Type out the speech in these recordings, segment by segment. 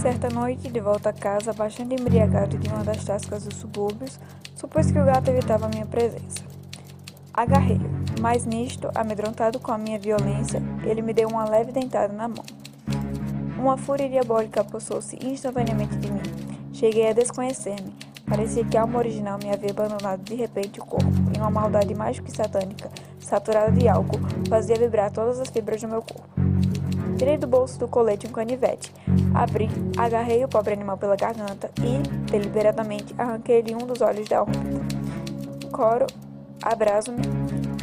Certa noite, de volta a casa, bastante embriagado de uma das tascas dos subúrbios, supus que o gato evitava minha presença. Agarrei-o, mas nisto, amedrontado com a minha violência, ele me deu uma leve dentada na mão. Uma fúria diabólica apossou-se instantaneamente de mim. Cheguei a desconhecer-me. Parecia que a alma original me havia abandonado de repente o corpo, e uma maldade do que satânica, saturada de álcool, fazia vibrar todas as fibras do meu corpo. Tirei do bolso do colete um canivete. Abri, agarrei o pobre animal pela garganta e, deliberadamente, arranquei-lhe um dos olhos da órbita. Coro, abraço-me,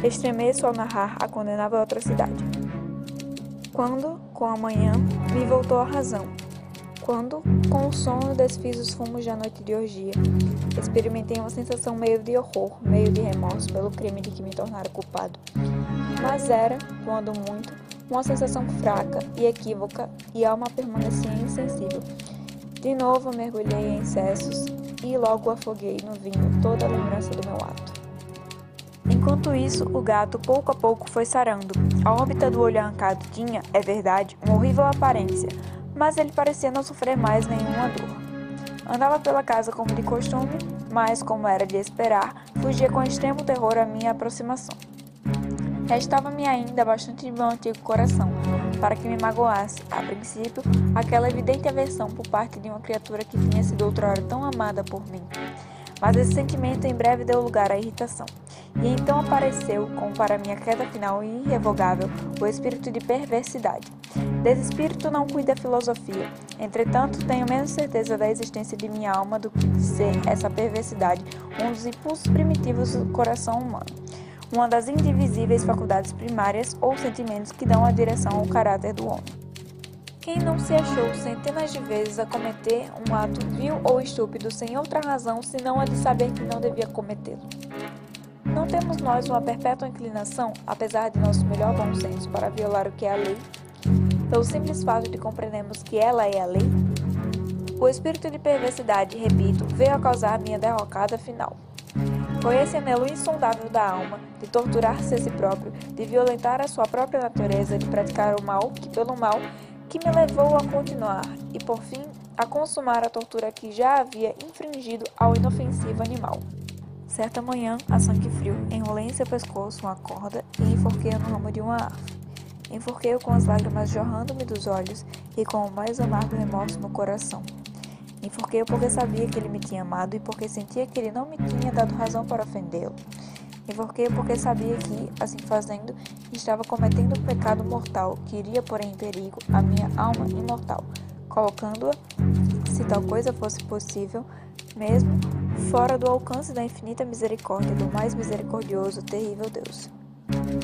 estremeço ao narrar a condenável atrocidade. Quando, com a manhã, me voltou a razão. Quando, com o sono, desfiz os fumos da noite de orgia. Experimentei uma sensação meio de horror, meio de remorso pelo crime de que me tornara culpado. Mas era, quando muito, uma sensação fraca e equívoca e a alma permanecia insensível. De novo mergulhei em excessos e logo afoguei no vinho toda a lembrança do meu ato. Enquanto isso, o gato pouco a pouco foi sarando. A órbita do olho arrancado tinha, é verdade, uma horrível aparência, mas ele parecia não sofrer mais nenhuma dor. Andava pela casa como de costume, mas, como era de esperar, fugia com extremo terror à minha aproximação. Restava-me ainda bastante de meu antigo coração, para que me magoasse, a princípio, aquela evidente aversão por parte de uma criatura que tinha sido outrora tão amada por mim. Mas esse sentimento em breve deu lugar à irritação. E então apareceu, como para minha queda final e irrevogável, o espírito de perversidade. Desse espírito não cuida a filosofia. Entretanto, tenho menos certeza da existência de minha alma do que de ser essa perversidade um dos impulsos primitivos do coração humano uma das indivisíveis faculdades primárias ou sentimentos que dão a direção ao caráter do homem. Quem não se achou centenas de vezes a cometer um ato vil ou estúpido sem outra razão senão a de saber que não devia cometê-lo? Não temos nós uma perpétua inclinação, apesar de nosso melhor bom senso, para violar o que é a lei? Pelo simples fato de compreendermos que ela é a lei? O espírito de perversidade, repito, veio a causar minha derrocada final. Foi esse anelo insondável da alma, de torturar-se a si próprio, de violentar a sua própria natureza, de praticar o mal, que pelo mal, que me levou a continuar e, por fim, a consumar a tortura que já havia infringido ao inofensivo animal. Certa manhã, a sangue frio, enrolei em seu pescoço uma corda e enforquei-o no ramo de uma árvore. Enforquei-o com as lágrimas jorrando-me dos olhos e com o mais amargo remorso no coração. Enforquei-o porque sabia que ele me tinha amado e porque sentia que ele não me tinha dado razão para ofendê-lo. Enforquei-o porque sabia que, assim fazendo, estava cometendo um pecado mortal que iria pôr em perigo a minha alma imortal, colocando-a, se tal coisa fosse possível, mesmo fora do alcance da infinita misericórdia do mais misericordioso, terrível Deus.